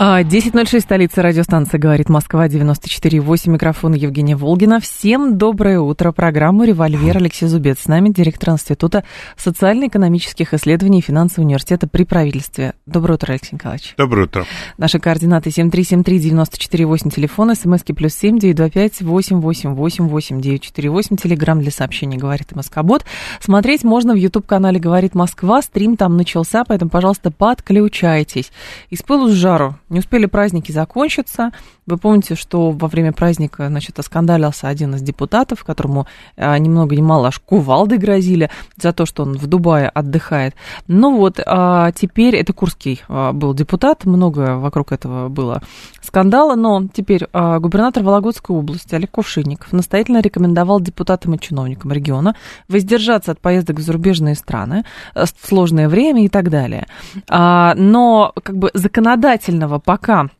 10.06, а, столица радиостанции «Говорит Москва», 94.8, микрофон Евгения Волгина. Всем доброе утро. Программу «Револьвер» Алексей Зубец. С нами директор Института социально-экономических исследований и финансового университета при правительстве. Доброе утро, Алексей Николаевич. Доброе утро. Наши координаты 7373948, телефон, смски плюс 7 925 888 948, телеграмм для сообщений «Говорит Москобот». Смотреть можно в YouTube-канале «Говорит Москва». Стрим там начался, поэтому, пожалуйста, подключайтесь. Из пылу с жару не успели праздники закончиться. Вы помните, что во время праздника, значит, оскандалился один из депутатов, которому а, ни много ни мало аж кувалды грозили за то, что он в Дубае отдыхает. Ну вот, а теперь это Курский а, был депутат, много вокруг этого было скандала, но теперь а, губернатор Вологодской области Олег Кувшинников настоятельно рекомендовал депутатам и чиновникам региона воздержаться от поездок в зарубежные страны, в сложное время и так далее. Но как бы законодательного пока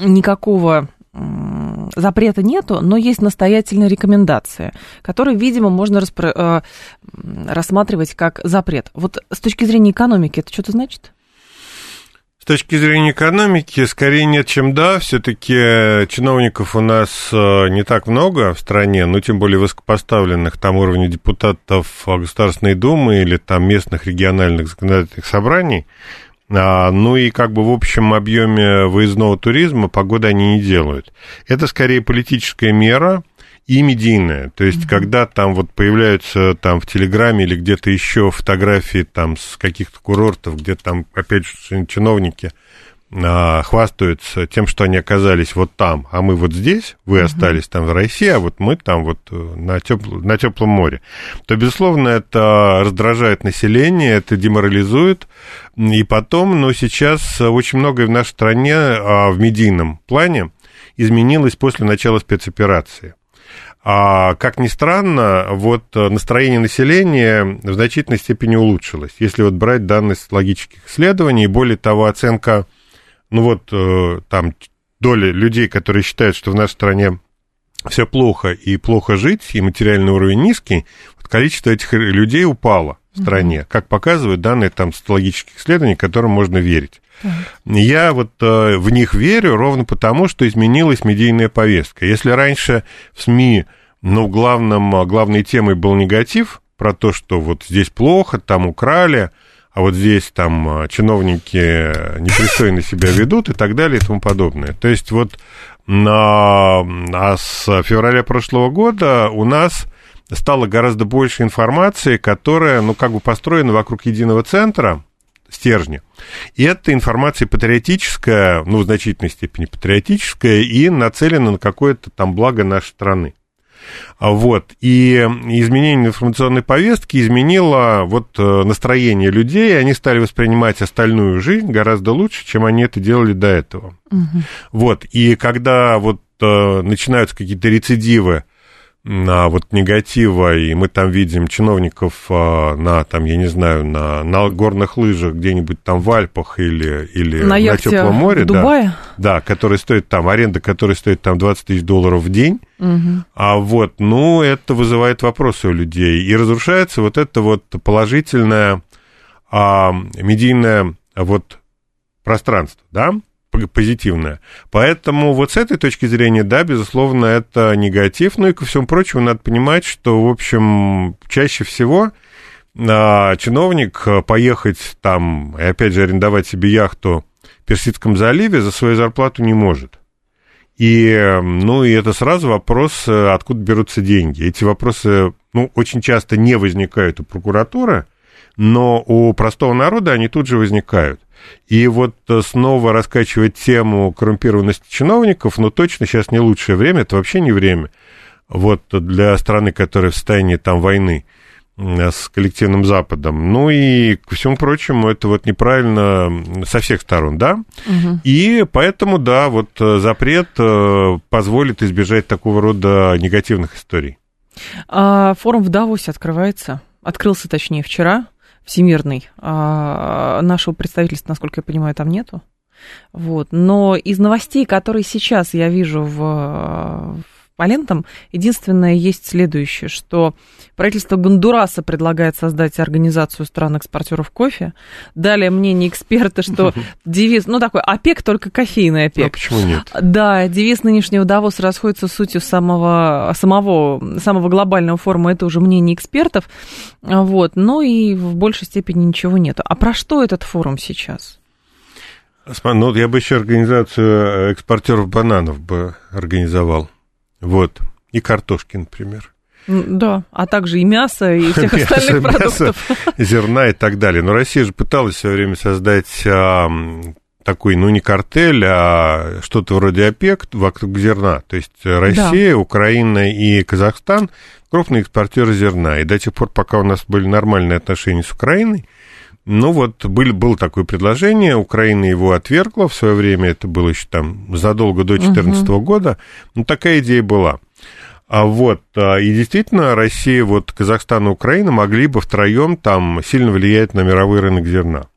никакого запрета нету, но есть настоятельная рекомендация, которую, видимо, можно распро- э, рассматривать как запрет. Вот с точки зрения экономики это что-то значит? С точки зрения экономики, скорее нет, чем да. Все-таки чиновников у нас э, не так много в стране, ну, тем более высокопоставленных, там уровня депутатов Государственной Думы или там местных региональных законодательных собраний. А, ну и как бы в общем объеме выездного туризма погода они не делают. Это скорее политическая мера и медийная. То есть, mm-hmm. когда там вот появляются там в Телеграме или где-то еще фотографии там с каких-то курортов, где там, опять же, чиновники а, хвастаются тем, что они оказались вот там, а мы вот здесь, вы угу. остались там в России, а вот мы там вот э, на, тепл... на теплом море, то, безусловно, это раздражает население, это деморализует. И потом, но сейчас очень многое в нашей стране а, в медийном плане изменилось после начала спецоперации. А, как ни странно, вот настроение населения в значительной степени улучшилось, если вот брать данные социологических исследований, более того, оценка ну вот э, там доля людей, которые считают, что в нашей стране все плохо и плохо жить, и материальный уровень низкий, количество этих людей упало в стране, mm-hmm. как показывают данные там социологических исследований, которым можно верить. Mm-hmm. Я вот э, в них верю ровно потому, что изменилась медийная повестка. Если раньше в СМИ, ну, главным, главной темой был негатив про то, что вот здесь плохо, там украли, а вот здесь там а, чиновники непристойно себя ведут и так далее и тому подобное. То есть вот на, а с февраля прошлого года у нас стало гораздо больше информации, которая, ну, как бы построена вокруг единого центра, стержня. И эта информация патриотическая, ну, в значительной степени патриотическая, и нацелена на какое-то там благо нашей страны. А вот. И изменение информационной повестки изменило вот э, настроение людей, и они стали воспринимать остальную жизнь гораздо лучше, чем они это делали до этого. Угу. Вот. И когда вот э, начинаются какие-то рецидивы, на вот негатива, и мы там видим чиновников а, на, там, я не знаю, на, на горных лыжах где-нибудь там в Альпах или, или на, на теплом море. Дубае? Да, да, который стоит там, аренда которой стоит там 20 тысяч долларов в день. Угу. А вот, ну, это вызывает вопросы у людей. И разрушается вот это вот положительное а, медийное вот пространство, да, позитивное. Поэтому вот с этой точки зрения, да, безусловно, это негатив. Ну и ко всему прочему, надо понимать, что, в общем, чаще всего а, чиновник поехать там и, опять же, арендовать себе яхту в Персидском заливе за свою зарплату не может. И, ну, и это сразу вопрос, откуда берутся деньги. Эти вопросы, ну, очень часто не возникают у прокуратуры, но у простого народа они тут же возникают. И вот э, снова раскачивать тему коррумпированности чиновников, ну, точно сейчас не лучшее время, это вообще не время. Вот для страны, которая в состоянии там войны. с коллективным Западом. Ну и, ко всему прочему, это вот неправильно со всех сторон, да? Угу. И поэтому, да, вот запрет позволит избежать такого рода негативных историй. А, форум в Давосе открывается. Открылся, точнее, вчера, всемирный. А, нашего представительства, насколько я понимаю, там нету. Вот. Но из новостей, которые сейчас я вижу в, по лентам. Единственное, есть следующее, что правительство Гондураса предлагает создать организацию стран-экспортеров кофе. Далее мнение эксперта, что девиз, ну такой ОПЕК, только кофейный ОПЕК. А почему нет? Да, девиз нынешнего Давоса расходится с сутью самого, самого, самого глобального форума, это уже мнение экспертов. Вот, ну и в большей степени ничего нет. А про что этот форум сейчас? Ну, я бы еще организацию экспортеров бананов бы организовал. Вот. И картошки, например. Да, а также и мясо, и всех мясо, остальных продуктов. Мясо, зерна и так далее. Но Россия же пыталась все время создать а, такой, ну, не картель, а что-то вроде ОПЕК вокруг зерна. То есть Россия, да. Украина и Казахстан крупные экспортеры зерна. И до тех пор, пока у нас были нормальные отношения с Украиной, ну вот был, было такое предложение, Украина его отвергла в свое время, это было еще там задолго до 2014 угу. года, но такая идея была. А вот, а, и действительно, Россия, вот Казахстан и Украина могли бы втроем там сильно влиять на мировой рынок зерна.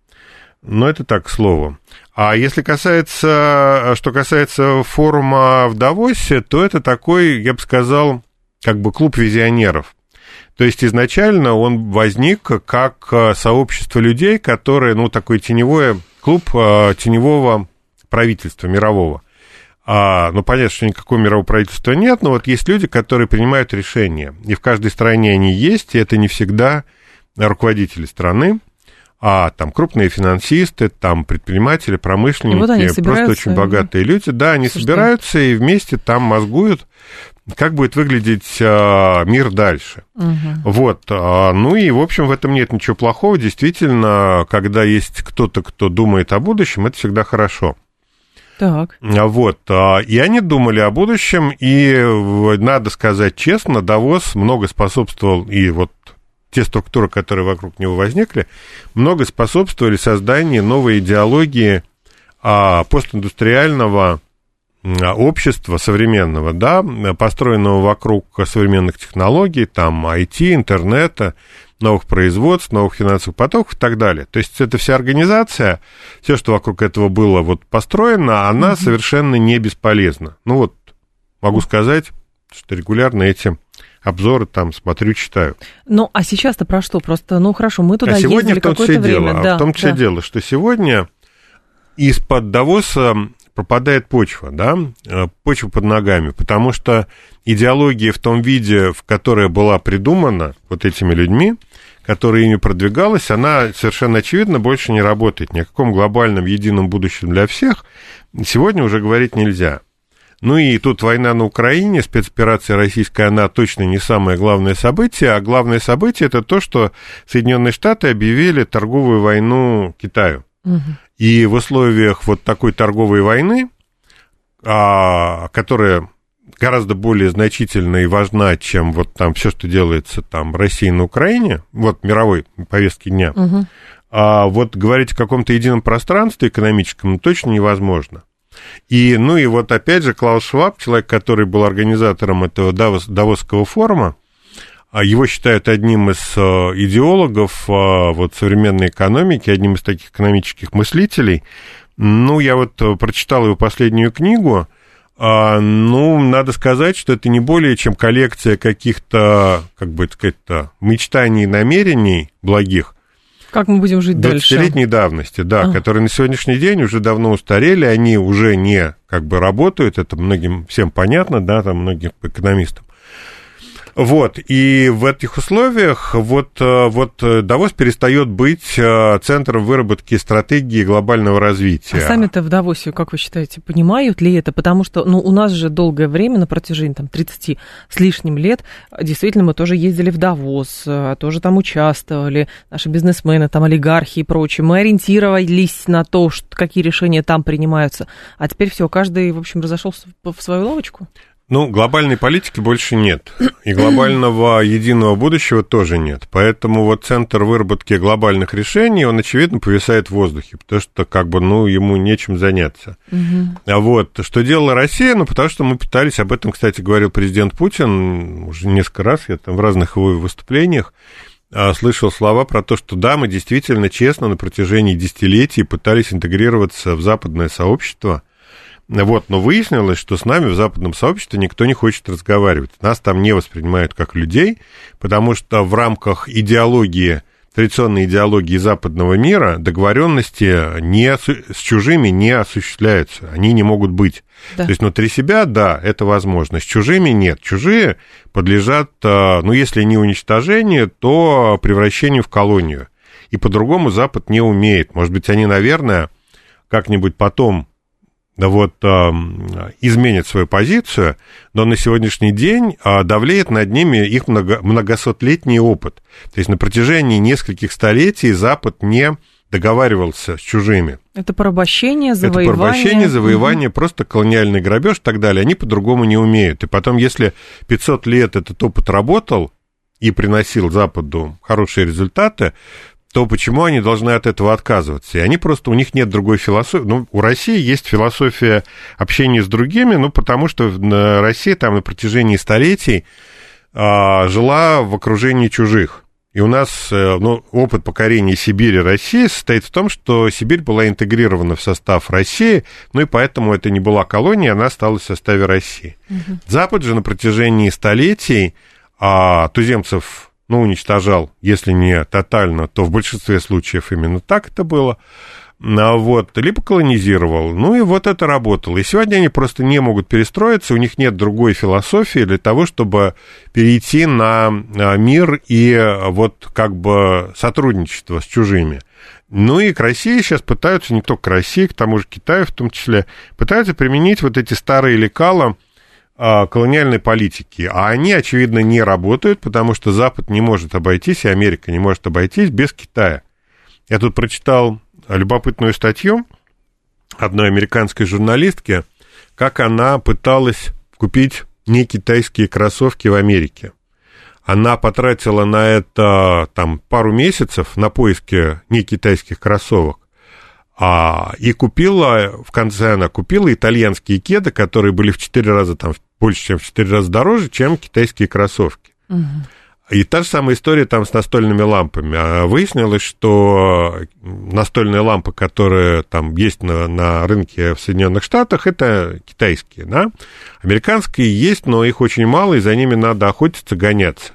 Но это так, к слову. А если касается, что касается форума в Давосе, то это такой, я бы сказал, как бы клуб визионеров. То есть изначально он возник как э, сообщество людей, которые, ну, такой теневой клуб э, теневого правительства мирового. А, ну, понятно, что никакого мирового правительства нет, но вот есть люди, которые принимают решения. И в каждой стране они есть, и это не всегда руководители страны, а там крупные финансисты, там предприниматели, промышленники, вот просто очень богатые люди. Да, они собираются и вместе там мозгуют как будет выглядеть а, мир дальше. Угу. Вот. А, ну и, в общем, в этом нет ничего плохого. Действительно, когда есть кто-то, кто думает о будущем, это всегда хорошо. Так. А, вот. И они думали о будущем, и, надо сказать честно, Давос много способствовал, и вот те структуры, которые вокруг него возникли, много способствовали созданию новой идеологии постиндустриального общества современного, да, построенного вокруг современных технологий, там IT, интернета, новых производств, новых финансовых потоков и так далее. То есть эта вся организация, все, что вокруг этого было вот построено, она mm-hmm. совершенно не бесполезна. Ну вот, могу сказать, что регулярно эти обзоры там смотрю, читаю. Ну, а сейчас-то про что? Просто, ну, хорошо, мы туда а сегодня ездили какое-то время. Дело, да, в том числе да. дело, что сегодня из-под Давоса пропадает почва, да, э, почва под ногами, потому что идеология в том виде, в которой была придумана вот этими людьми, которая ими продвигалась, она совершенно очевидно больше не работает. Ни о каком глобальном едином будущем для всех сегодня уже говорить нельзя. Ну и тут война на Украине, спецоперация российская, она точно не самое главное событие, а главное событие это то, что Соединенные Штаты объявили торговую войну Китаю. Угу. И в условиях вот такой торговой войны, а, которая гораздо более значительна и важна, чем вот там все, что делается там России на Украине, вот мировой повестки дня, угу. а вот говорить о каком-то едином пространстве экономическом точно невозможно. И, ну и вот опять же Клаус Шваб, человек, который был организатором этого Давос, Давосского форума, его считают одним из э, идеологов э, вот, современной экономики, одним из таких экономических мыслителей. Ну, я вот э, прочитал его последнюю книгу. А, ну, надо сказать, что это не более чем коллекция каких-то, как бы сказать-то, мечтаний и намерений благих. Как мы будем жить дальше? 20-летней давности, да, а. которые на сегодняшний день уже давно устарели, они уже не как бы работают, это многим всем понятно, да, там многим экономистам. Вот, и в этих условиях вот, э, вот э, Давос перестает быть э, центром выработки стратегии глобального развития. А сами-то в Давосе, как вы считаете, понимают ли это? Потому что ну, у нас же долгое время, на протяжении там, 30 с лишним лет, действительно, мы тоже ездили в Давос, тоже там участвовали, наши бизнесмены, там олигархи и прочее. Мы ориентировались на то, что, какие решения там принимаются. А теперь все, каждый, в общем, разошелся в свою лавочку. Ну, глобальной политики больше нет. И глобального единого будущего тоже нет. Поэтому вот центр выработки глобальных решений, он, очевидно, повисает в воздухе, потому что, как бы, ну, ему нечем заняться. Угу. А вот, что делала Россия? Ну, потому что мы пытались, об этом, кстати, говорил президент Путин уже несколько раз, я там в разных его выступлениях, а, слышал слова про то, что да, мы действительно честно на протяжении десятилетий пытались интегрироваться в западное сообщество, вот, но выяснилось, что с нами в западном сообществе никто не хочет разговаривать. Нас там не воспринимают как людей, потому что в рамках идеологии, традиционной идеологии западного мира договоренности не, с чужими не осуществляются, они не могут быть. Да. То есть внутри себя, да, это возможно, с чужими нет. Чужие подлежат, а, ну, если не уничтожению, то превращению в колонию. И по-другому Запад не умеет. Может быть, они, наверное, как-нибудь потом вот, изменит свою позицию, но на сегодняшний день а, давлеет над ними их много, многосотлетний опыт. То есть на протяжении нескольких столетий Запад не договаривался с чужими. Это порабощение, завоевание. Это порабощение, завоевание, угу. просто колониальный грабеж и так далее. Они по-другому не умеют. И потом, если 500 лет этот опыт работал и приносил Западу хорошие результаты, то почему они должны от этого отказываться? И они просто, у них нет другой философии. Ну, у России есть философия общения с другими, ну, потому что Россия там на протяжении столетий а, жила в окружении чужих. И у нас э, ну, опыт покорения Сибири России состоит в том, что Сибирь была интегрирована в состав России, ну и поэтому это не была колония, она осталась в составе России. Угу. Запад же на протяжении столетий а, туземцев ну, уничтожал, если не тотально, то в большинстве случаев именно так это было, а вот, либо колонизировал. Ну и вот это работало. И сегодня они просто не могут перестроиться, у них нет другой философии для того, чтобы перейти на мир и вот как бы сотрудничество с чужими. Ну и к России сейчас пытаются, не только к России, к тому же Китаю в том числе, пытаются применить вот эти старые лекала, а, колониальной политики. А они, очевидно, не работают, потому что Запад не может обойтись, и Америка не может обойтись без Китая. Я тут прочитал любопытную статью одной американской журналистки, как она пыталась купить не китайские кроссовки в Америке. Она потратила на это там пару месяцев на поиски не китайских кроссовок. А, и купила, в конце она купила итальянские кеды, которые были в 4 раза там больше, чем в 4 раза дороже, чем китайские кроссовки. И та же самая история там с настольными лампами. А выяснилось, что настольные лампы, которые там есть на, на рынке в Соединенных Штатах, это китайские, да? Американские есть, но их очень мало, и за ними надо охотиться, гоняться.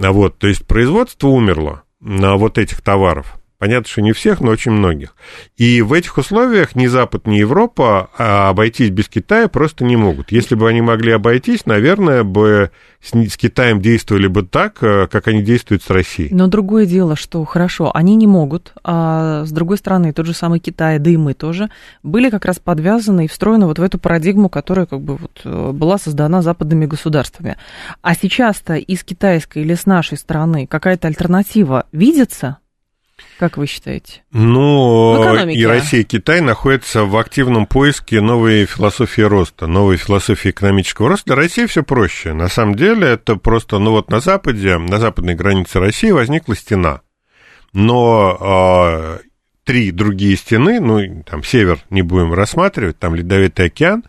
А вот, то есть производство умерло на вот этих товаров. Понятно, что не всех, но очень многих. И в этих условиях ни Запад, ни Европа а обойтись без Китая просто не могут. Если бы они могли обойтись, наверное, бы с, с Китаем действовали бы так, э, как они действуют с Россией. Но другое дело, что хорошо, они не могут, а с другой стороны, тот же самый Китай, да и мы тоже, были как раз подвязаны и встроены вот в эту парадигму, которая как бы вот э, была создана западными государствами. А сейчас-то из китайской или с нашей стороны какая-то альтернатива видится? Как вы считаете? Ну, и Россия, и Китай находятся в активном поиске новой философии роста, новой философии экономического роста. Для России все проще. На самом деле это просто, ну вот на Западе, на западной границе России возникла стена. Но э, три другие стены, ну, там север не будем рассматривать, там Ледовитый океан,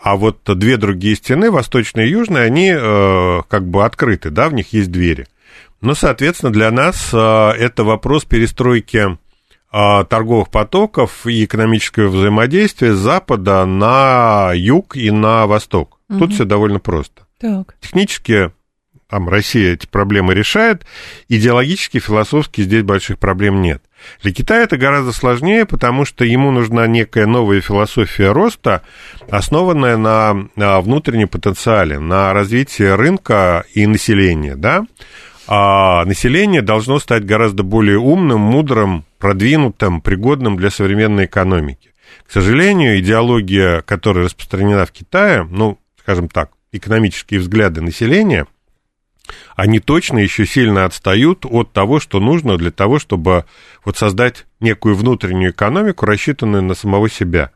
а вот две другие стены, восточная и южная, они э, как бы открыты, да, в них есть двери. Ну, соответственно, для нас а, это вопрос перестройки а, торговых потоков и экономического взаимодействия с запада на юг и на восток. Угу. Тут все довольно просто. Так. Технически там Россия эти проблемы решает, идеологически, философски здесь больших проблем нет. Для Китая это гораздо сложнее, потому что ему нужна некая новая философия роста, основанная на, на внутреннем потенциале, на развитии рынка и населения, да, а население должно стать гораздо более умным, мудрым, продвинутым, пригодным для современной экономики. К сожалению, идеология, которая распространена в Китае, ну, скажем так, экономические взгляды населения, они точно еще сильно отстают от того, что нужно для того, чтобы вот создать некую внутреннюю экономику, рассчитанную на самого себя.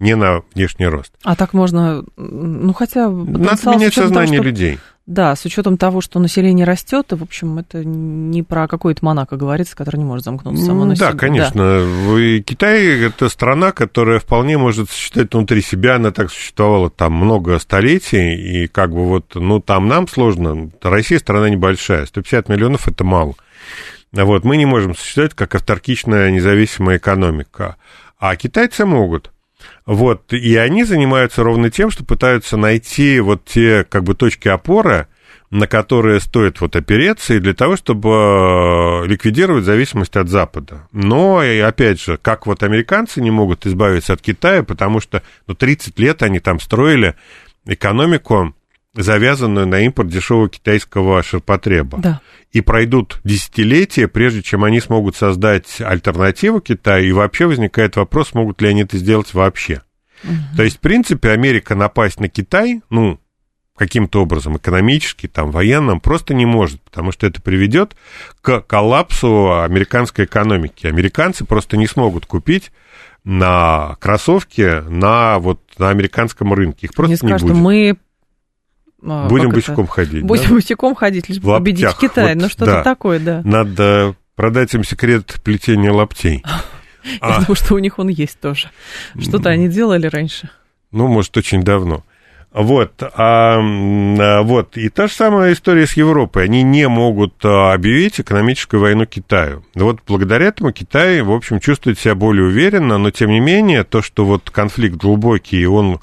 не на внешний рост. А так можно, ну хотя... Надо менять сознание того, что... людей. Да, с учетом того, что население растет, в общем, это не про какой-то Монако говорится, который не может замкнуться само на Да, конечно. Да. Китай – это страна, которая вполне может существовать внутри себя. Она так существовала там много столетий, и как бы вот, ну, там нам сложно. Россия страна небольшая, 150 миллионов – это мало. Вот, мы не можем существовать как авторкичная независимая экономика. А китайцы могут – вот, и они занимаются ровно тем, что пытаются найти вот те, как бы, точки опоры, на которые стоит вот опереться, и для того, чтобы э, ликвидировать зависимость от Запада. Но, и опять же, как вот американцы не могут избавиться от Китая, потому что ну, 30 лет они там строили экономику, завязанную на импорт дешевого китайского ширпотреба. Да. И пройдут десятилетия, прежде чем они смогут создать альтернативу Китаю, и вообще возникает вопрос, смогут ли они это сделать вообще. Угу. То есть, в принципе, Америка напасть на Китай, ну, каким-то образом, экономически, там, военным, просто не может, потому что это приведет к коллапсу американской экономики. Американцы просто не смогут купить на кроссовки на вот на американском рынке. Их просто не, не будет. Мы Будем босиком это? ходить. Будем да? босиком ходить, лишь бы победить Китай. Вот, ну, что-то да. такое, да. Надо продать им секрет плетения лаптей. Я а. думаю, что у них он есть тоже. Что-то они делали раньше. Ну, может, очень давно. Вот, а, вот, и та же самая история с Европой. Они не могут а, объявить экономическую войну Китаю. Вот благодаря этому Китай, в общем, чувствует себя более уверенно, но тем не менее, то, что вот конфликт глубокий, он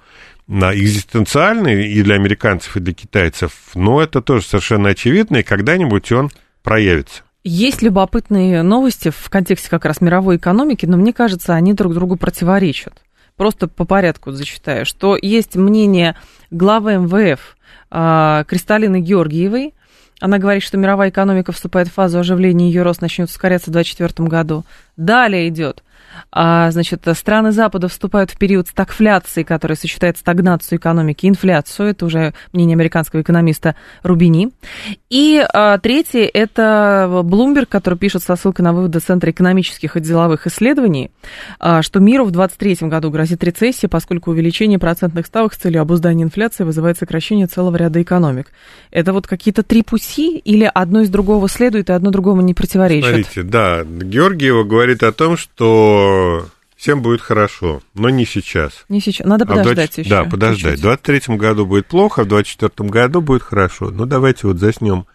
экзистенциальный и для американцев, и для китайцев, но это тоже совершенно очевидно, и когда-нибудь он проявится. Есть любопытные новости в контексте как раз мировой экономики, но мне кажется, они друг другу противоречат. Просто по порядку зачитаю, что есть мнение главы МВФ а, Кристалины Георгиевой, она говорит, что мировая экономика вступает в фазу оживления, ее рост начнет ускоряться в 2024 году. Далее идет значит, страны Запада вступают в период стагфляции, который сочетает стагнацию экономики и инфляцию. Это уже мнение американского экономиста Рубини. И а, третье – это Bloomberg, который пишет со ссылкой на выводы Центра экономических и деловых исследований, а, что миру в 2023 году грозит рецессия, поскольку увеличение процентных ставок с целью обуздания инфляции вызывает сокращение целого ряда экономик. Это вот какие-то три пути или одно из другого следует, и одно другому не противоречит? Смотрите, да, Георгиева говорит о том, что всем будет хорошо, но не сейчас. Не сейчас. Надо подождать а 20... еще. Да, подождать. Чуть-чуть. В 2023 году будет плохо, а в 2024 году будет хорошо. Ну, давайте вот заснем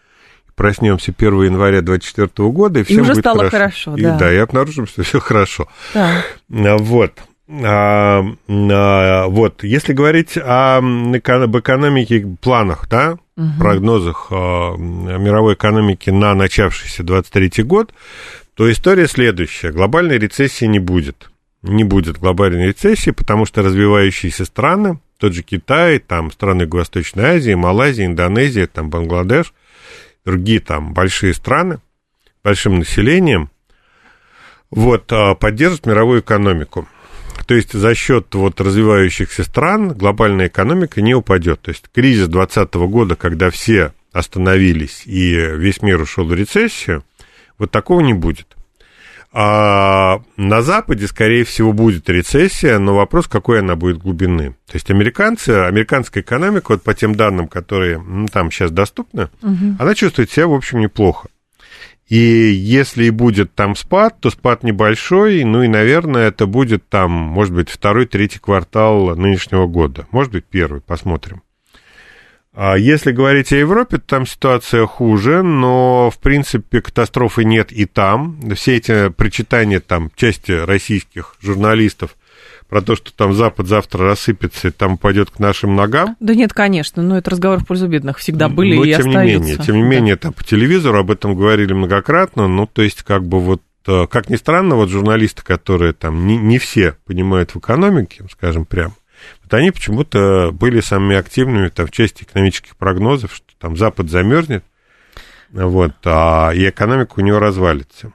проснемся 1 января 2024 года, и всем и уже будет стало хорошо. хорошо и, да. да, и обнаружим, что все хорошо. Да. А, вот. А, а, вот, если говорить о, об экономике, планах, да, угу. прогнозах а, мировой экономики на начавшийся 23 год, то история следующая. Глобальной рецессии не будет. Не будет глобальной рецессии, потому что развивающиеся страны, тот же Китай, там страны Юго-Восточной Азии, Малайзия, Индонезия, там Бангладеш, другие там большие страны, большим населением, вот, а, поддержат мировую экономику. То есть за счет вот развивающихся стран глобальная экономика не упадет. То есть кризис 2020 года, когда все остановились и весь мир ушел в рецессию, вот такого не будет. А на Западе, скорее всего, будет рецессия, но вопрос, какой она будет глубины. То есть американцы, американская экономика, вот по тем данным, которые ну, там сейчас доступны, угу. она чувствует себя, в общем, неплохо. И если и будет там спад, то спад небольшой, ну и, наверное, это будет там, может быть, второй, третий квартал нынешнего года. Может быть, первый, посмотрим. А если говорить о Европе, то там ситуация хуже, но, в принципе, катастрофы нет и там. Все эти причитания там части российских журналистов про то, что там Запад завтра рассыпется и там пойдет к нашим ногам. Да нет, конечно, но это разговор в пользу бедных всегда были но, и тем остаются. не менее, тем не менее, там по телевизору об этом говорили многократно, ну, то есть, как бы вот, э, как ни странно, вот журналисты, которые там не, не все понимают в экономике, скажем прямо, вот они почему-то были самыми активными там, в части экономических прогнозов, что там Запад замерзнет, вот, а, и экономика у него развалится.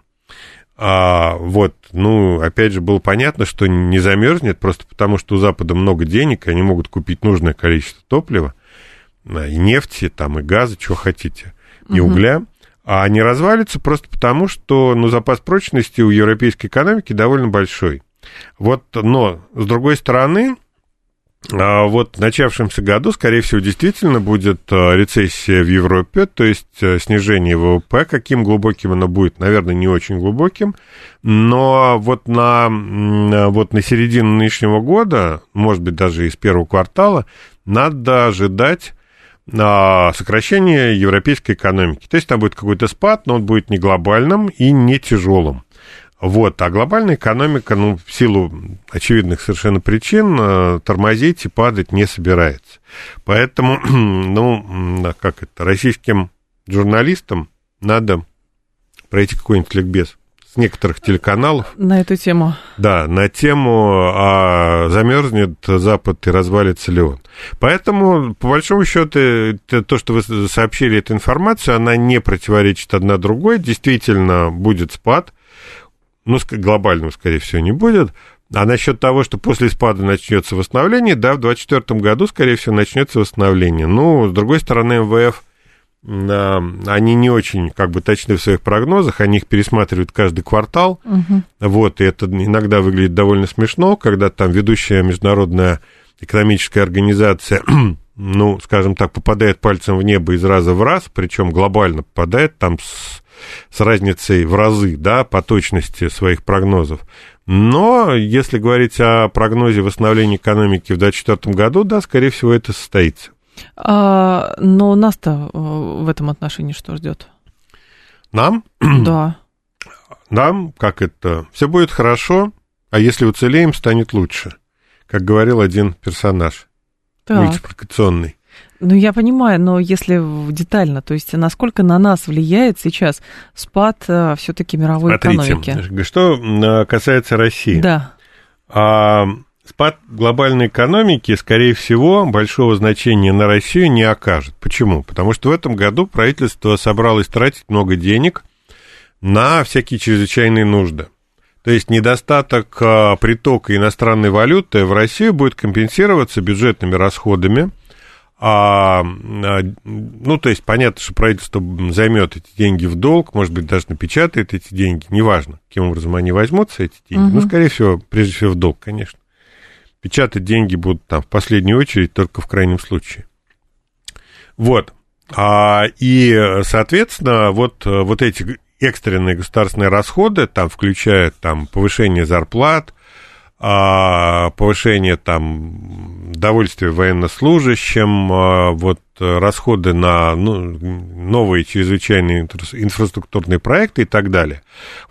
А, вот, ну, опять же, было понятно, что не замерзнет, просто потому что у Запада много денег, и они могут купить нужное количество топлива, и нефти, там, и газа, чего хотите, и угу. угля, а не развалится просто потому, что, ну, запас прочности у европейской экономики довольно большой. Вот, но, с другой стороны, а вот в начавшемся году, скорее всего, действительно будет э, рецессия в Европе, то есть э, снижение ВВП. Каким глубоким оно будет? Наверное, не очень глубоким. Но вот на, вот на середину нынешнего года, может быть, даже из первого квартала, надо ожидать а, сокращения европейской экономики. То есть там будет какой-то спад, но он будет не глобальным и не тяжелым. Вот, а глобальная экономика, ну, в силу очевидных совершенно причин, э, тормозить и падать не собирается. Поэтому, ну, как это, российским журналистам надо пройти какой-нибудь ликбез с некоторых телеканалов. На эту тему. Да, на тему, а замерзнет Запад и развалится ли он. Поэтому, по большому счету, то, что вы сообщили эту информацию, она не противоречит одна другой. Действительно, будет спад ну, глобального, скорее всего, не будет. А насчет того, что после спада начнется восстановление, да, в 2024 году, скорее всего, начнется восстановление. Ну, с другой стороны, МВФ, они не очень как бы точны в своих прогнозах, они их пересматривают каждый квартал. Угу. Вот, и это иногда выглядит довольно смешно, когда там ведущая международная экономическая организация, ну, скажем так, попадает пальцем в небо из раза в раз, причем глобально попадает там с с разницей в разы, да, по точности своих прогнозов. Но если говорить о прогнозе восстановления экономики в 2024 году, да, скорее всего, это состоится. А, но нас-то э, в этом отношении что ждет? Нам? Да. Нам, как это, все будет хорошо, а если уцелеем, станет лучше, как говорил один персонаж так. мультипликационный. Ну, я понимаю, но если детально, то есть насколько на нас влияет сейчас спад э, все-таки мировой Смотрите, экономики? Что э, касается России. Да. А, спад глобальной экономики, скорее всего, большого значения на Россию не окажет. Почему? Потому что в этом году правительство собралось тратить много денег на всякие чрезвычайные нужды. То есть недостаток а, притока иностранной валюты в Россию будет компенсироваться бюджетными расходами – а, а, ну, то есть понятно, что правительство займет эти деньги в долг, может быть, даже напечатает эти деньги, неважно, каким образом они возьмутся, эти деньги. Угу. Ну, скорее всего, прежде всего, в долг, конечно. Печатать деньги будут там в последнюю очередь, только в крайнем случае. Вот. А, и, соответственно, вот, вот эти экстренные государственные расходы, там, включая там, повышение зарплат, а, повышение там довольствия военнослужащим, а, вот расходы на ну, новые чрезвычайные инфраструктурные проекты и так далее.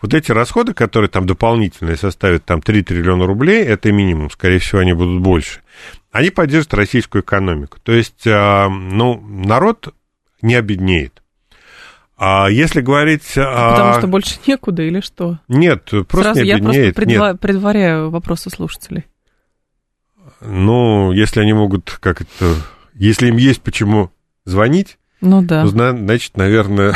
Вот эти расходы, которые там дополнительные составят там 3 триллиона рублей, это минимум, скорее всего, они будут больше. Они поддержат российскую экономику. То есть, а, ну, народ не обеднеет. А если говорить... Потому о... что больше некуда или что? Нет, просто Сразу не я просто предва... предваряю вопросы слушателей. Ну, если они могут, как это... Если им есть почему звонить, ну, да. то, значит, наверное,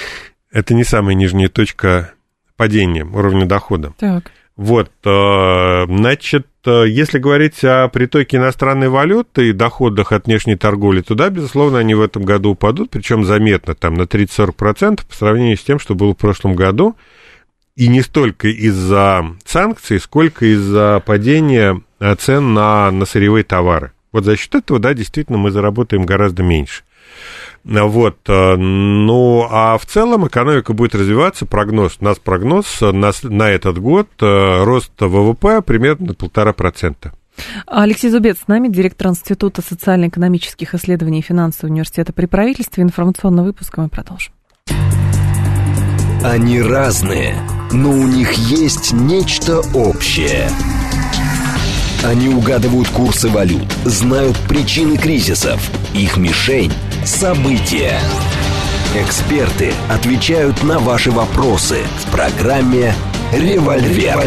это не самая нижняя точка падения уровня дохода. Так. Вот, э, значит, э, если говорить о притоке иностранной валюты и доходах от внешней торговли, то да, безусловно, они в этом году упадут, причем заметно, там, на 30-40% по сравнению с тем, что было в прошлом году. И не столько из-за санкций, сколько из-за падения э, цен на, на сырьевые товары. Вот за счет этого, да, действительно, мы заработаем гораздо меньше. Вот. Э, ну, а в целом экономика будет развиваться. Прогноз, у нас прогноз на, на этот год э, рост ВВП примерно полтора процента. Алексей Зубец с нами, директор Института социально-экономических исследований и финансового университета при правительстве. Информационный выпуск мы продолжим. Они разные, но у них есть нечто общее – они угадывают курсы валют, знают причины кризисов. Их мишень – события. Эксперты отвечают на ваши вопросы в программе «Револьвер».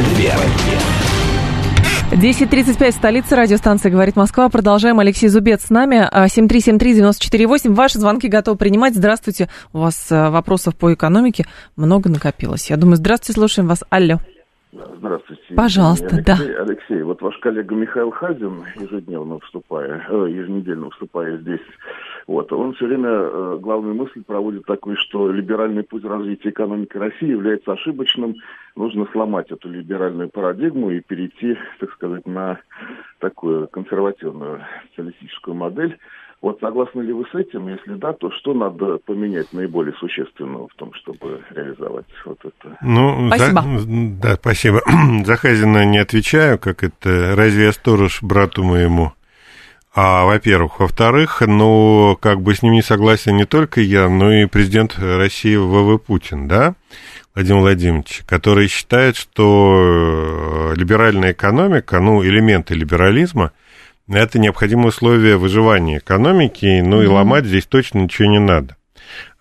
10.35, столица, радиостанция «Говорит Москва». Продолжаем. Алексей Зубец с нами. 7373948. Ваши звонки готовы принимать. Здравствуйте. У вас э, вопросов по экономике много накопилось. Я думаю, здравствуйте, слушаем вас. Алло. Здравствуйте. Пожалуйста, Алексей, да. Алексей, вот ваш коллега Михаил Хазин, ежедневно выступая, э, еженедельно выступая здесь, Вот. Он все время э, главную мысль проводит такую, что либеральный путь развития экономики России является ошибочным. Нужно сломать эту либеральную парадигму и перейти, так сказать, на такую консервативную социалистическую модель. Вот согласны ли вы с этим? Если да, то что надо поменять наиболее существенного в том, чтобы реализовать вот это? Ну, спасибо. За, да, спасибо. За Хазина не отвечаю, как это, разве я сторож брату моему? А, во-первых. Во-вторых, ну, как бы с ним не согласен не только я, но и президент России ВВ Путин, да, Владимир Владимирович, который считает, что либеральная экономика, ну, элементы либерализма – это необходимое условие выживания экономики, ну и ломать здесь точно ничего не надо.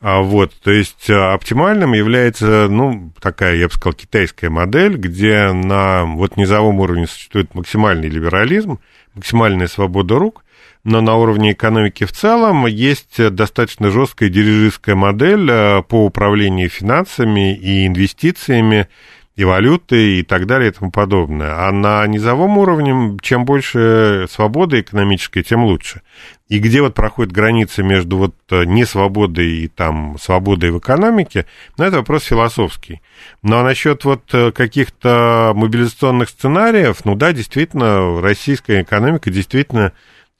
А вот, то есть а, оптимальным является, ну, такая, я бы сказал, китайская модель, где на вот низовом уровне существует максимальный либерализм, максимальная свобода рук, но на уровне экономики в целом есть достаточно жесткая дирижистская модель а, по управлению финансами и инвестициями, и валюты и так далее и тому подобное. А на низовом уровне, чем больше свободы экономической, тем лучше. И где вот проходит граница между вот э, несвободой и там свободой в экономике, ну, это вопрос философский. Но насчет вот э, каких-то мобилизационных сценариев, ну да, действительно, российская экономика действительно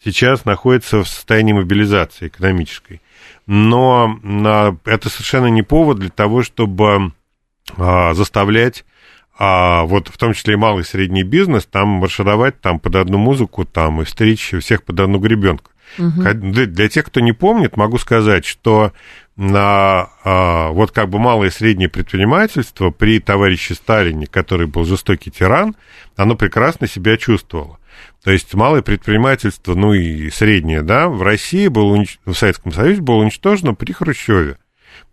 сейчас находится в состоянии мобилизации экономической. Но это совершенно не повод для того, чтобы а, заставлять а вот в том числе и малый и средний бизнес, там маршировать там под одну музыку, там и встреч всех под одну гребенку. Угу. Для, для тех, кто не помнит, могу сказать, что на а, вот как бы малое и среднее предпринимательство при товарище Сталине, который был жестокий тиран, оно прекрасно себя чувствовало. То есть малое предпринимательство, ну и среднее, да, в России было, унич... в Советском Союзе было уничтожено при Хрущеве.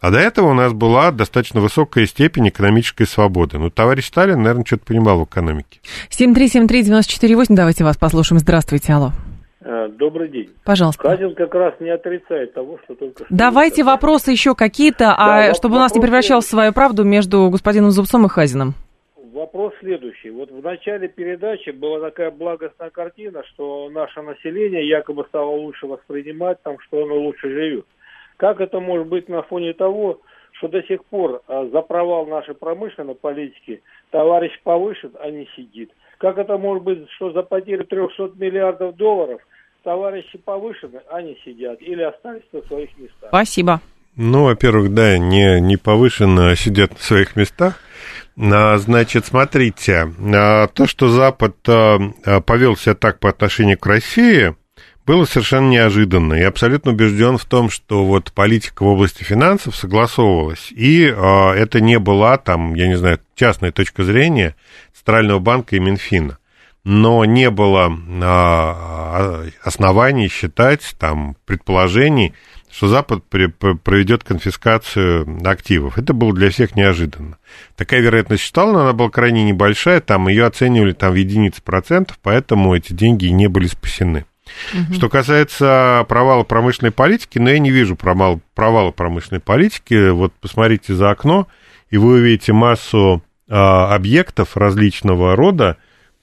А до этого у нас была достаточно высокая степень экономической свободы. Ну, товарищ Сталин, наверное, что-то понимал в экономике. 7373948, давайте вас послушаем. Здравствуйте, алло. А, добрый день. Пожалуйста. Казин как раз не отрицает того, что только что... Давайте вопросы еще какие-то, а да, чтобы у нас не превращалось в свою правду между господином Зубцом и Хазиным. Вопрос следующий. Вот в начале передачи была такая благостная картина, что наше население якобы стало лучше воспринимать, там, что оно лучше живет. Как это может быть на фоне того, что до сих пор а, за провал нашей промышленной политики товарищ повышен, а не сидит? Как это может быть, что за потерю 300 миллиардов долларов товарищи повышены, а не сидят или остались на своих местах? Спасибо. Ну, во-первых, да, не, не повышенно, а сидят на своих местах. А, значит, смотрите, а, то, что Запад повел себя так по отношению к России, было совершенно неожиданно. Я абсолютно убежден в том, что вот политика в области финансов согласовывалась, и это не была там, я не знаю, частная точка зрения Центрального банка и Минфина. Но не было оснований считать, там, предположений, что Запад при, проведет конфискацию активов. Это было для всех неожиданно. Такая вероятность считала, но она была крайне небольшая, там ее оценивали там, в единицы процентов, поэтому эти деньги не были спасены. Угу. Что касается провала промышленной политики, но ну, я не вижу провала, провала промышленной политики. Вот посмотрите за окно, и вы увидите массу а, объектов различного рода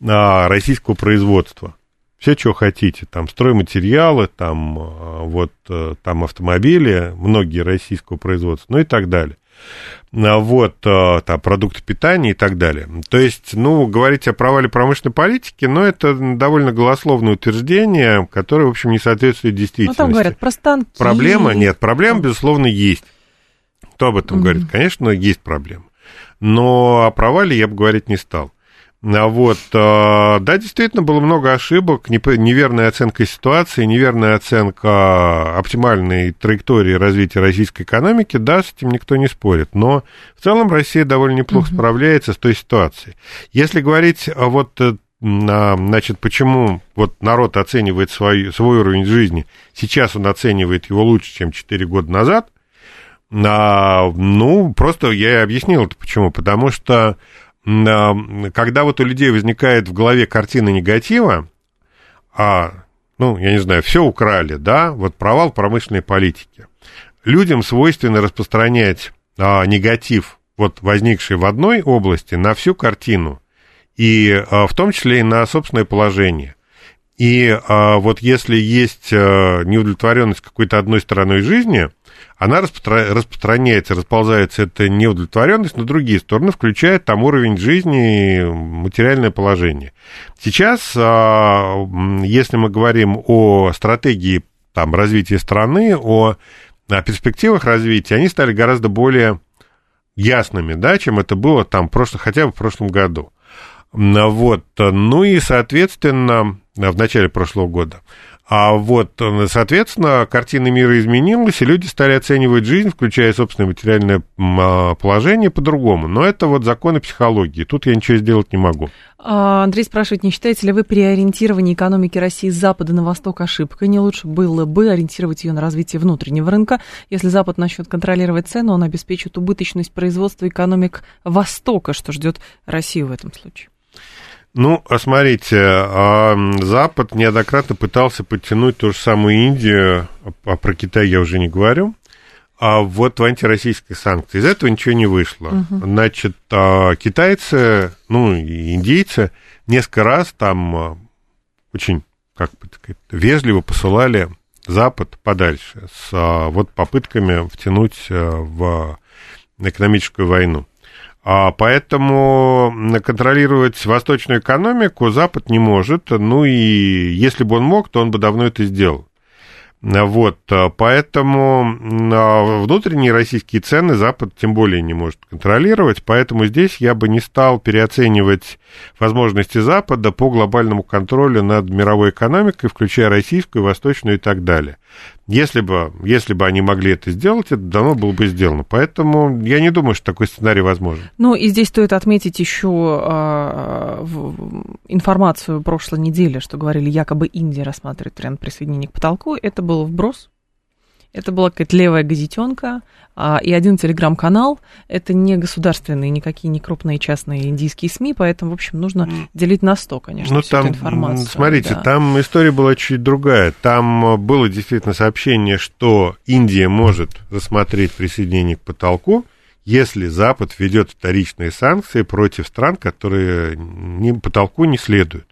а, российского производства. Все, что хотите, там стройматериалы, там, а, вот, э, там автомобили, многие российского производства, ну и так далее. А, вот, а, там, продукты питания и так далее. То есть, ну, говорить о провале промышленной политики, но ну, это довольно голословное утверждение, которое, в общем, не соответствует действительности. Ну, там говорят про станки. Проблема, нет, проблема, безусловно, есть. Кто об этом mm-hmm. говорит? Конечно, есть проблема. Но о провале я бы говорить не стал. А вот, а, да, действительно, было много ошибок, неверная оценка ситуации, неверная оценка оптимальной траектории развития российской экономики, да, с этим никто не спорит. Но в целом Россия довольно неплохо угу. справляется с той ситуацией. Если говорить вот э, значит, почему вот народ оценивает свой, свой уровень жизни, сейчас он оценивает его лучше, чем 4 года назад, а, ну, просто я и объяснил это почему. Потому что когда вот у людей возникает в голове картина негатива, а, ну, я не знаю, все украли, да, вот провал промышленной политики. Людям свойственно распространять а, негатив, вот возникший в одной области, на всю картину, и а, в том числе и на собственное положение. И а, вот если есть а, неудовлетворенность какой-то одной стороной жизни, она распро- распространяется, расползается эта неудовлетворенность на другие стороны, включая там уровень жизни и материальное положение. Сейчас, а, если мы говорим о стратегии там, развития страны, о, о перспективах развития, они стали гораздо более ясными, да, чем это было там прошло, хотя бы в прошлом году. Вот. Ну и, соответственно, в начале прошлого года. А вот, соответственно, картина мира изменилась, и люди стали оценивать жизнь, включая собственное материальное а, положение, по-другому. Но это вот законы психологии. Тут я ничего сделать не могу. А, Андрей спрашивает, не считаете ли вы переориентирование экономики России с запада на восток ошибкой? Не лучше было бы ориентировать ее на развитие внутреннего рынка? Если Запад начнет контролировать цену, он обеспечит убыточность производства экономик Востока, что ждет Россию в этом случае. Ну, а смотрите, а Запад неоднократно пытался подтянуть ту же самую Индию, а про Китай я уже не говорю, а вот в антироссийской санкции. Из этого ничего не вышло. Угу. Значит, а, китайцы, ну, и индейцы несколько раз там очень, как бы сказать, вежливо посылали Запад подальше с вот попытками втянуть в экономическую войну. А поэтому контролировать восточную экономику Запад не может. Ну и если бы он мог, то он бы давно это сделал. Вот, поэтому внутренние российские цены Запад тем более не может контролировать, поэтому здесь я бы не стал переоценивать возможности Запада по глобальному контролю над мировой экономикой, включая российскую, восточную и так далее. Если бы, если бы они могли это сделать, это давно было бы сделано. Поэтому я не думаю, что такой сценарий возможен. Ну и здесь стоит отметить еще э, информацию прошлой недели, что говорили, якобы Индия рассматривает вариант присоединения к потолку. Это был вброс это была какая-то левая газетенка а, и один телеграм-канал. Это не государственные, никакие не крупные частные индийские СМИ, поэтому, в общем, нужно делить на сто, конечно, ну, всю там, эту информацию. Смотрите, да. там история была чуть другая. Там было действительно сообщение, что Индия может рассмотреть присоединение к потолку, если Запад введет вторичные санкции против стран, которые ни, потолку не следуют.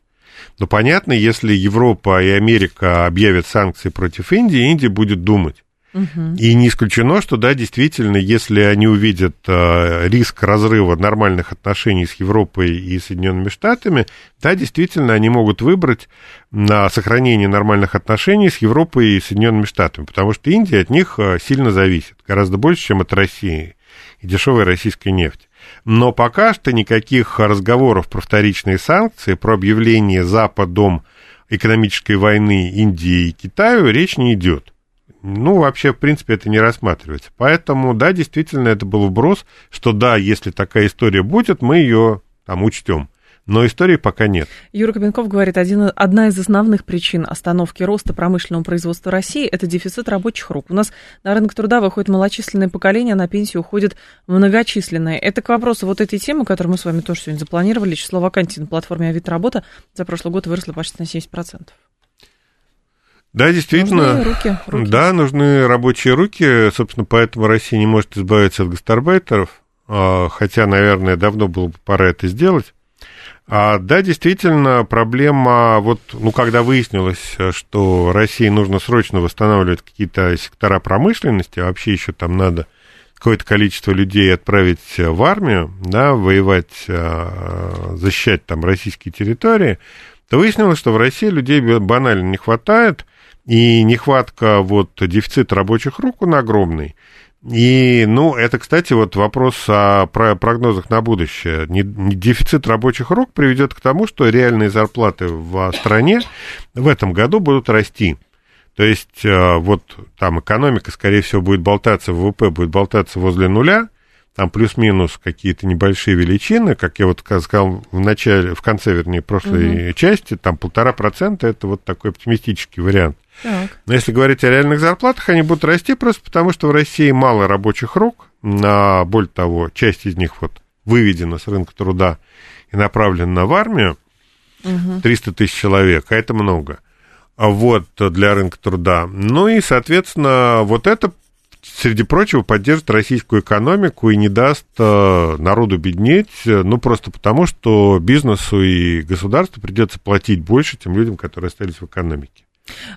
Но понятно, если Европа и Америка объявят санкции против Индии, Индия будет думать. И не исключено, что да, действительно, если они увидят э, риск разрыва нормальных отношений с Европой и Соединенными Штатами, да, действительно, они могут выбрать на сохранение нормальных отношений с Европой и Соединенными Штатами, потому что Индия от них э, сильно зависит, гораздо больше, чем от России и дешевой российской нефти. Но пока что никаких разговоров про вторичные санкции, про объявление Западом экономической войны Индии и Китаю речь не идет ну, вообще, в принципе, это не рассматривается. Поэтому, да, действительно, это был вброс, что да, если такая история будет, мы ее там учтем. Но истории пока нет. Юра Кабенков говорит, один, одна из основных причин остановки роста промышленного производства России – это дефицит рабочих рук. У нас на рынок труда выходит малочисленное поколение, а на пенсию уходит многочисленное. Это к вопросу вот этой темы, которую мы с вами тоже сегодня запланировали. Число вакансий на платформе Авито Работа за прошлый год выросло почти на 70%. Да, действительно. Нужны руки, руки. Да, нужны рабочие руки. Собственно, поэтому Россия не может избавиться от гастарбайтеров. А, хотя, наверное, давно было бы пора это сделать. А, да, действительно, проблема, вот, ну, когда выяснилось, что России нужно срочно восстанавливать какие-то сектора промышленности, а вообще еще там надо какое-то количество людей отправить в армию, да, воевать, а, защищать там российские территории, то выяснилось, что в России людей банально не хватает – и нехватка, вот, дефицит рабочих рук, он огромный. И, ну, это, кстати, вот вопрос о прогнозах на будущее. Дефицит рабочих рук приведет к тому, что реальные зарплаты в стране в этом году будут расти. То есть, э, вот там экономика, скорее всего, будет болтаться, ВВП будет болтаться возле нуля, там плюс-минус какие-то небольшие величины, как я вот сказал в начале, в конце, вернее, прошлой угу. части, там полтора процента, это вот такой оптимистический вариант. Так. Но если говорить о реальных зарплатах, они будут расти просто потому, что в России мало рабочих рук, на более того, часть из них вот выведена с рынка труда и направлена в армию, угу. 300 тысяч человек, а это много. Вот для рынка труда. Ну и, соответственно, вот это среди прочего, поддержит российскую экономику и не даст э, народу беднеть, ну, просто потому, что бизнесу и государству придется платить больше тем людям, которые остались в экономике.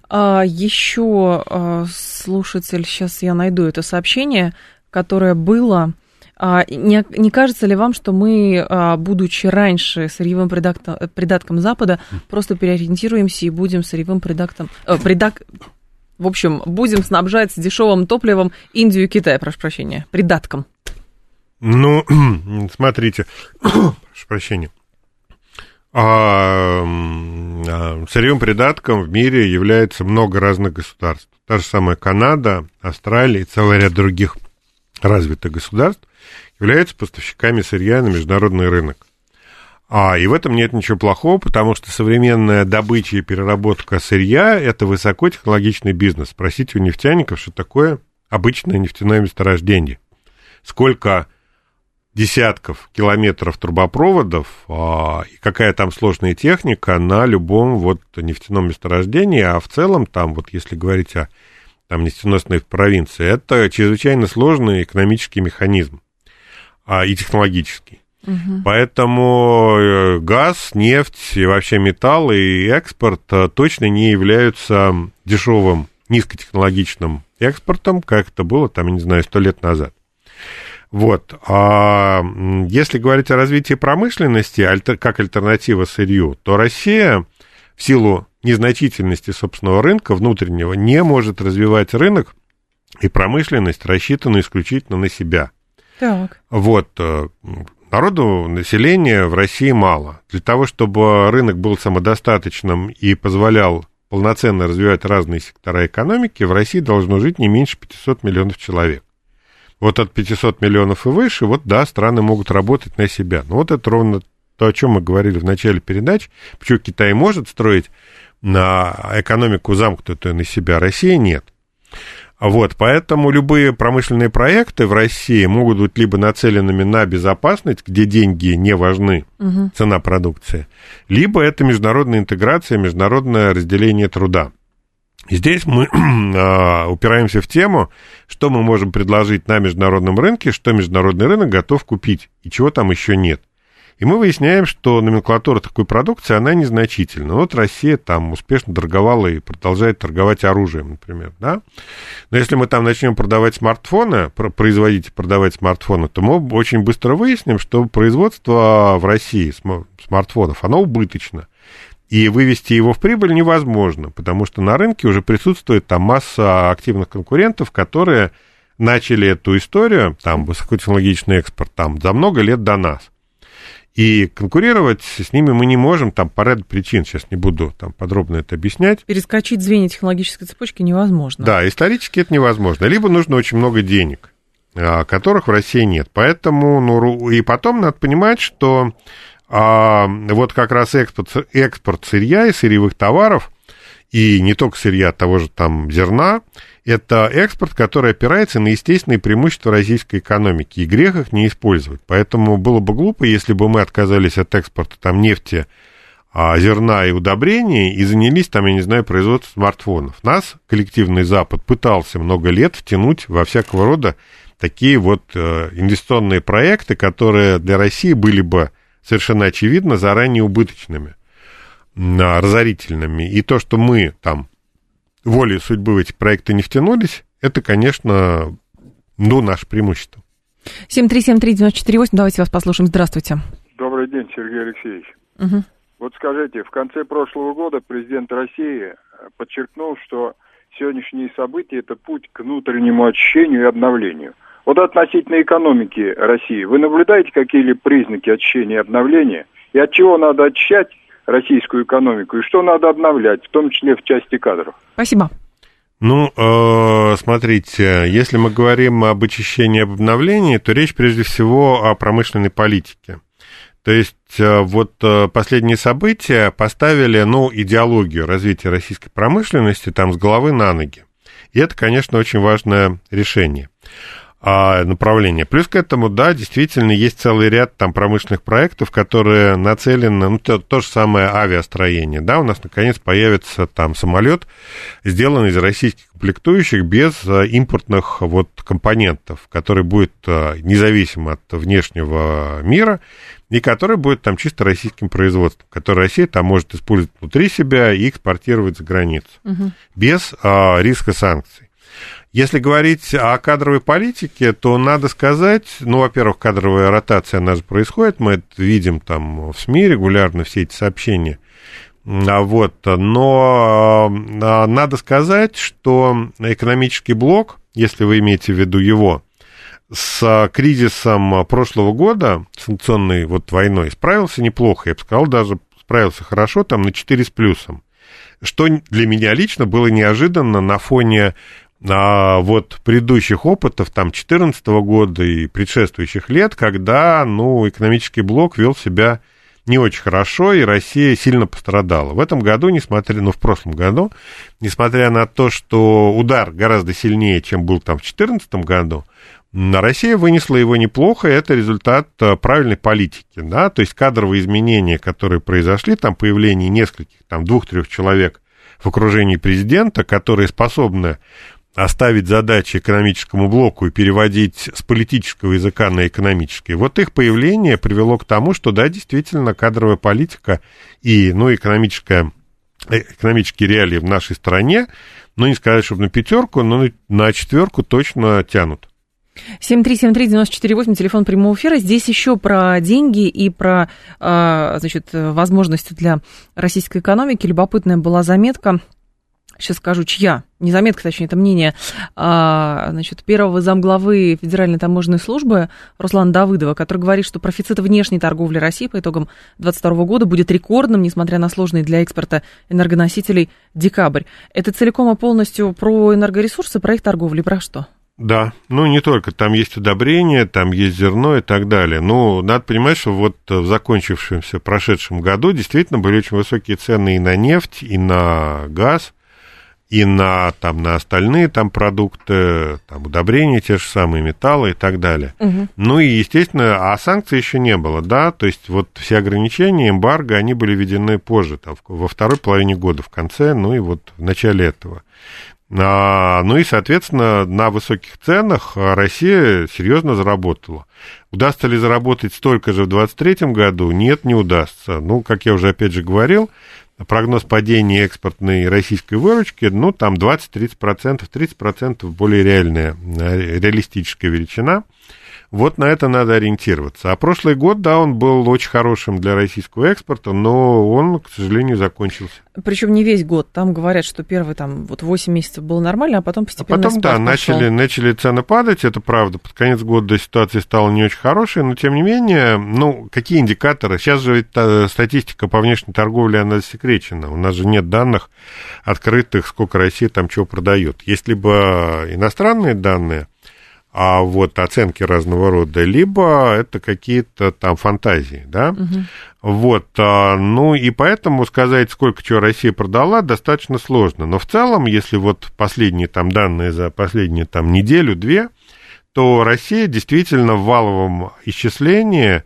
А, еще а, слушатель, сейчас я найду это сообщение, которое было. А, не, не кажется ли вам, что мы, а, будучи раньше сырьевым придатком, придатком Запада, просто переориентируемся и будем сырьевым придатком, э, придак, в общем, будем снабжать дешевым топливом Индию и Китай, прошу прощения, придатком? Ну, смотрите, прошу прощения. А, а, сырьем придатком в мире является много разных государств. Та же самая Канада, Австралия и целый ряд других развитых государств являются поставщиками сырья на международный рынок. А, и в этом нет ничего плохого, потому что современная добыча и переработка сырья – это высокотехнологичный бизнес. Спросите у нефтяников, что такое обычное нефтяное месторождение. Сколько десятков километров трубопроводов а, и какая там сложная техника на любом вот нефтяном месторождении, а в целом там, вот если говорить о там, нефтеносной провинции, это чрезвычайно сложный экономический механизм а, и технологический. Угу. Поэтому э, газ, нефть и вообще металл и экспорт э, точно не являются дешевым, низкотехнологичным экспортом, как это было, там, я не знаю, сто лет назад. Вот. А если говорить о развитии промышленности как альтернатива сырью, то Россия в силу незначительности собственного рынка внутреннего не может развивать рынок и промышленность, рассчитанную исключительно на себя. Так. Вот. Народу, населения в России мало. Для того, чтобы рынок был самодостаточным и позволял полноценно развивать разные сектора экономики, в России должно жить не меньше 500 миллионов человек. Вот от 500 миллионов и выше, вот да, страны могут работать на себя. Но вот это ровно то, о чем мы говорили в начале передач. Почему Китай может строить на экономику замкнутую на себя, Россия нет. Вот, поэтому любые промышленные проекты в России могут быть либо нацеленными на безопасность, где деньги не важны, угу. цена продукции, либо это международная интеграция, международное разделение труда. Здесь мы а, упираемся в тему, что мы можем предложить на международном рынке, что международный рынок готов купить, и чего там еще нет. И мы выясняем, что номенклатура такой продукции, она незначительна. Вот Россия там успешно торговала и продолжает торговать оружием, например, да. Но если мы там начнем продавать смартфоны, производить и продавать смартфоны, то мы очень быстро выясним, что производство в России смартфонов, оно убыточно. И вывести его в прибыль невозможно, потому что на рынке уже присутствует там масса активных конкурентов, которые начали эту историю, там, высокотехнологичный экспорт, там, за много лет до нас. И конкурировать с ними мы не можем, там, по ряду причин, сейчас не буду там подробно это объяснять. Перескочить звенья технологической цепочки невозможно. Да, исторически это невозможно. Либо нужно очень много денег, а, которых в России нет. Поэтому, ну, и потом надо понимать, что а вот как раз экспорт, экспорт сырья и сырьевых товаров, и не только сырья, а того же там зерна, это экспорт, который опирается на естественные преимущества российской экономики, и грех их не использовать. Поэтому было бы глупо, если бы мы отказались от экспорта там нефти, а, зерна и удобрений и занялись там, я не знаю, производством смартфонов. Нас коллективный Запад пытался много лет втянуть во всякого рода такие вот э, инвестиционные проекты, которые для России были бы совершенно очевидно заранее убыточными, разорительными. И то, что мы там волей судьбы в эти проекты не втянулись, это, конечно, ну, наше преимущество. 7373948, давайте вас послушаем. Здравствуйте. Добрый день, Сергей Алексеевич. Угу. Вот скажите, в конце прошлого года президент России подчеркнул, что сегодняшние события – это путь к внутреннему очищению и обновлению – вот относительно экономики России, вы наблюдаете какие-либо признаки очищения и обновления? И от чего надо очищать российскую экономику? И что надо обновлять, в том числе в части кадров? Спасибо. Ну, э, смотрите, если мы говорим об очищении и обновлении, то речь прежде всего о промышленной политике. То есть э, вот э, последние события поставили, ну, идеологию развития российской промышленности там с головы на ноги. И это, конечно, очень важное решение. А, направления. Плюс к этому, да, действительно, есть целый ряд там промышленных проектов, которые нацелены, ну, то, то же самое авиастроение, да, у нас наконец появится там самолет, сделанный из российских комплектующих без а, импортных вот компонентов, который будет а, независим от внешнего мира и который будет там чисто российским производством, который Россия там может использовать внутри себя и экспортировать за границу угу. без а, риска санкций. Если говорить о кадровой политике, то надо сказать, ну, во-первых, кадровая ротация, она же происходит, мы это видим там в СМИ регулярно, все эти сообщения. А вот, но а, надо сказать, что экономический блок, если вы имеете в виду его, с кризисом прошлого года, санкционной вот войной, справился неплохо, я бы сказал, даже справился хорошо, там на 4 с плюсом. Что для меня лично было неожиданно на фоне а, вот предыдущих опытов, там, 2014 года и предшествующих лет, когда, ну, экономический блок вел себя не очень хорошо, и Россия сильно пострадала. В этом году, несмотря, ну, в прошлом году, несмотря на то, что удар гораздо сильнее, чем был там в 2014 году, Россия вынесла его неплохо, и это результат а, правильной политики, да, то есть кадровые изменения, которые произошли, там появление нескольких, там, двух-трех человек в окружении президента, которые способны оставить задачи экономическому блоку и переводить с политического языка на экономический, вот их появление привело к тому, что, да, действительно, кадровая политика и, ну, экономическая, экономические реалии в нашей стране, ну, не сказать, чтобы на пятерку, но на четверку точно тянут. 7373948, телефон прямого эфира. Здесь еще про деньги и про, а, значит, возможности для российской экономики. Любопытная была заметка сейчас скажу, чья, не заметка, точнее, это мнение, а, значит, первого замглавы Федеральной таможенной службы Руслана Давыдова, который говорит, что профицит внешней торговли России по итогам 2022 года будет рекордным, несмотря на сложный для экспорта энергоносителей декабрь. Это целиком и полностью про энергоресурсы, про их торговлю, про что? Да, ну не только, там есть удобрения, там есть зерно и так далее. Ну, надо понимать, что вот в закончившемся прошедшем году действительно были очень высокие цены и на нефть, и на газ, и на, там, на остальные там продукты, там, удобрения, те же самые металлы и так далее. Угу. Ну и, естественно, а санкций еще не было, да, то есть вот все ограничения, эмбарго, они были введены позже, там, во второй половине года, в конце, ну и вот в начале этого. А, ну и, соответственно, на высоких ценах Россия серьезно заработала. Удастся ли заработать столько же в 2023 году? Нет, не удастся. Ну, как я уже опять же говорил, прогноз падения экспортной российской выручки, ну, там 20-30%, 30% более реальная, э, реалистическая величина. Вот на это надо ориентироваться. А прошлый год, да, он был очень хорошим для российского экспорта, но он, к сожалению, закончился. Причем не весь год. Там говорят, что первый там вот 8 месяцев было нормально, а потом постепенно а потом, да, начали, начали цены падать, это правда. Под конец года ситуация стала не очень хорошей, но тем не менее, ну, какие индикаторы? Сейчас же э, статистика по внешней торговле, она засекречена. У нас же нет данных открытых, сколько Россия там чего продает. Есть либо иностранные данные, а вот оценки разного рода, либо это какие-то там фантазии, да, угу. вот, а, ну и поэтому сказать, сколько чего Россия продала, достаточно сложно, но в целом, если вот последние там данные за последнюю там неделю-две, то Россия действительно в валовом исчислении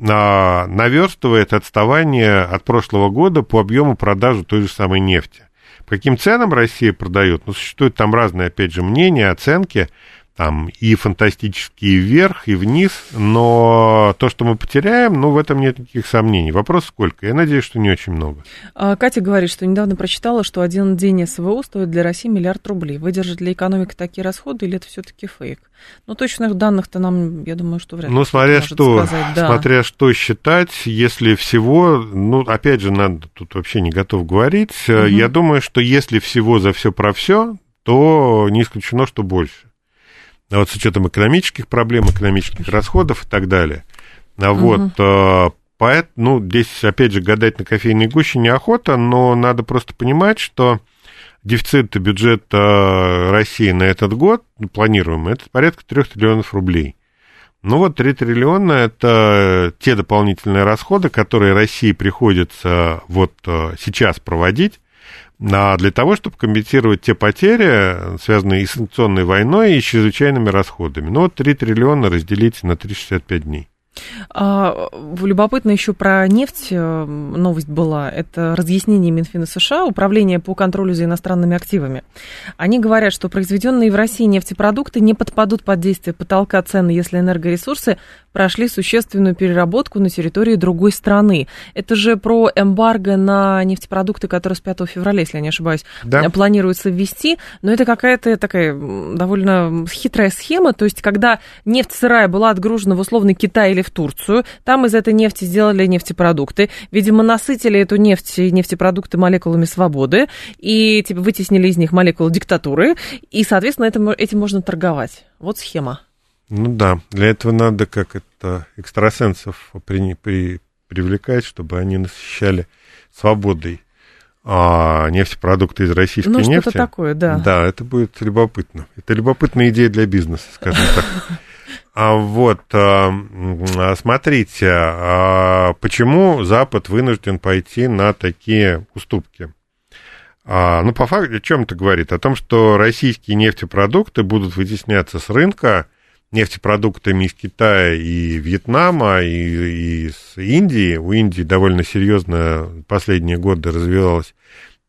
а, наверстывает отставание от прошлого года по объему продажи той же самой нефти. По каким ценам Россия продает? Ну, существуют там разные, опять же, мнения, оценки там и фантастический вверх, и вниз, но то, что мы потеряем, ну, в этом нет никаких сомнений. Вопрос сколько? Я надеюсь, что не очень много. А, Катя говорит, что недавно прочитала, что один день СВО стоит для России миллиард рублей. Выдержит ли экономика такие расходы, или это все-таки фейк? Ну, точных данных-то нам, я думаю, что вряд ли. Ну, смотря что, сказать, да. смотря что считать, если всего, ну, опять же, надо тут вообще не готов говорить. Угу. Я думаю, что если всего за все про все, то не исключено, что больше а вот с учетом экономических проблем, экономических расходов и так далее. А вот, угу. поэт, ну, здесь, опять же, гадать на кофейной гуще неохота, но надо просто понимать, что дефицит бюджета России на этот год, ну, планируемый, это порядка 3 триллионов рублей. Ну вот 3 триллиона – это те дополнительные расходы, которые России приходится вот э, сейчас проводить а для того, чтобы компенсировать те потери, связанные и с санкционной войной, и с чрезвычайными расходами. Ну вот 3 триллиона разделите на 365 дней. А, любопытно еще про нефть э, новость была. Это разъяснение Минфина США, Управление по контролю за иностранными активами. Они говорят, что произведенные в России нефтепродукты не подпадут под действие потолка цены, если энергоресурсы прошли существенную переработку на территории другой страны. Это же про эмбарго на нефтепродукты, которые с 5 февраля, если я не ошибаюсь, да. планируется ввести. Но это какая-то такая довольно хитрая схема. То есть, когда нефть сырая была отгружена в условный Китай или в Турцию, там из этой нефти сделали нефтепродукты. Видимо, насытили эту нефть и нефтепродукты молекулами свободы и типа, вытеснили из них молекулы диктатуры. И, соответственно, этим, этим можно торговать. Вот схема. Ну да, для этого надо как это экстрасенсов при, при, привлекать, чтобы они насыщали свободой а, нефтепродукты из российской ну, нефти. Ну, что-то такое, да. Да, это будет любопытно. Это любопытная идея для бизнеса, скажем так. А вот, а, смотрите, а почему Запад вынужден пойти на такие уступки? А, ну, по факту, о чем это говорит? О том, что российские нефтепродукты будут вытесняться с рынка нефтепродуктами из Китая и Вьетнама, и, и из Индии. У Индии довольно серьезно последние годы развивалась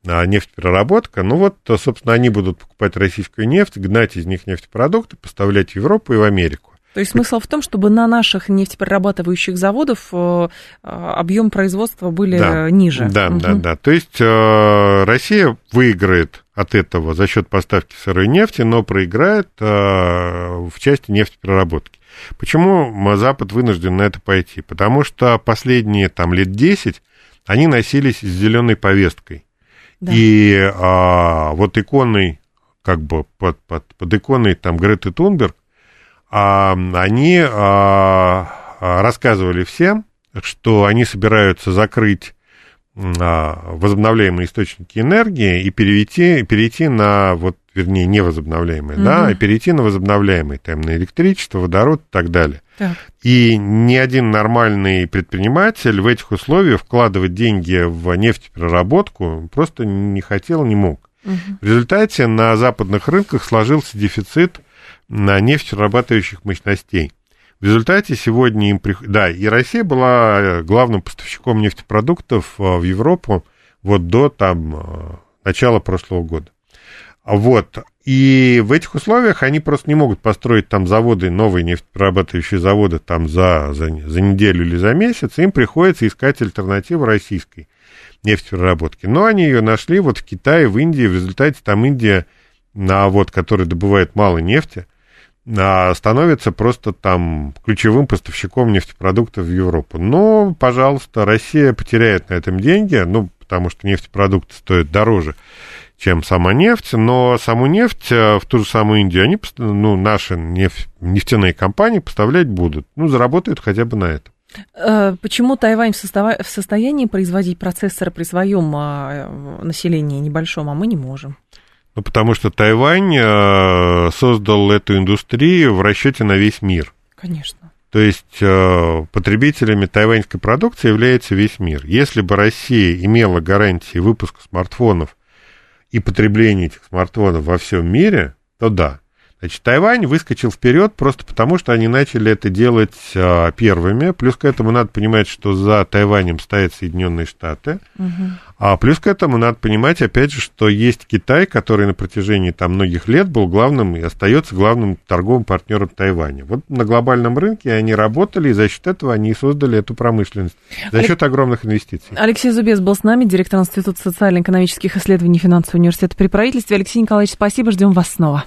нефтепереработка. Ну вот, собственно, они будут покупать российскую нефть, гнать из них нефтепродукты, поставлять в Европу и в Америку. То есть смысл в том, чтобы на наших нефтеперерабатывающих заводах э, объем производства были да, ниже. Да, угу. да, да. То есть э, Россия выиграет от этого за счет поставки сырой нефти, но проиграет э, в части нефтепереработки. Почему Запад вынужден на это пойти? Потому что последние там лет 10 они носились с зеленой повесткой. Да. И а, вот иконой, как бы под, под, под иконой там Греты Тунберг, они а, а, рассказывали всем, что они собираются закрыть возобновляемые источники энергии и перейти, перейти на, вот, вернее, невозобновляемые, mm-hmm. да, и перейти на возобновляемые, там, на электричество, водород и так далее. Так. И ни один нормальный предприниматель в этих условиях вкладывать деньги в нефтепереработку просто не хотел, не мог. Угу. В результате на западных рынках сложился дефицит на нефтеперерабатывающих мощностей. В результате сегодня им... Прих... Да, и Россия была э, главным поставщиком нефтепродуктов э, в Европу вот до там э, начала прошлого года. Вот. И в этих условиях они просто не могут построить там заводы, новые нефтеперерабатывающие заводы там за, за, за неделю или за месяц. Им приходится искать альтернативу российской нефтепереработки. Но они ее нашли вот в Китае, в Индии. В результате там Индия, на, вот, который добывает мало нефти, становится просто там ключевым поставщиком нефтепродуктов в Европу. Но, пожалуйста, Россия потеряет на этом деньги, ну, потому что нефтепродукты стоят дороже, чем сама нефть, но саму нефть э, в ту же самую Индию они, ну, наши нефть, нефтяные компании поставлять будут. Ну, заработают хотя бы на это. Э, почему Тайвань в, состав... в состоянии производить процессоры при своем а, населении небольшом, а мы не можем? Ну, потому что Тайвань э, создал эту индустрию в расчете на весь мир. Конечно. То есть э, потребителями тайваньской продукции является весь мир. Если бы Россия имела гарантии выпуска смартфонов и потребления этих смартфонов во всем мире, то да. Значит, Тайвань выскочил вперед просто потому, что они начали это делать а, первыми. Плюс к этому надо понимать, что за Тайванем стоят Соединенные Штаты. Угу. А плюс к этому надо понимать, опять же, что есть Китай, который на протяжении там многих лет был главным и остается главным торговым партнером Тайваня. Вот на глобальном рынке они работали, и за счет этого они и создали эту промышленность. За счет огромных инвестиций. Алексей Зубец был с нами, директор Института социально-экономических исследований финансового университета при правительстве. Алексей Николаевич, спасибо, ждем вас снова.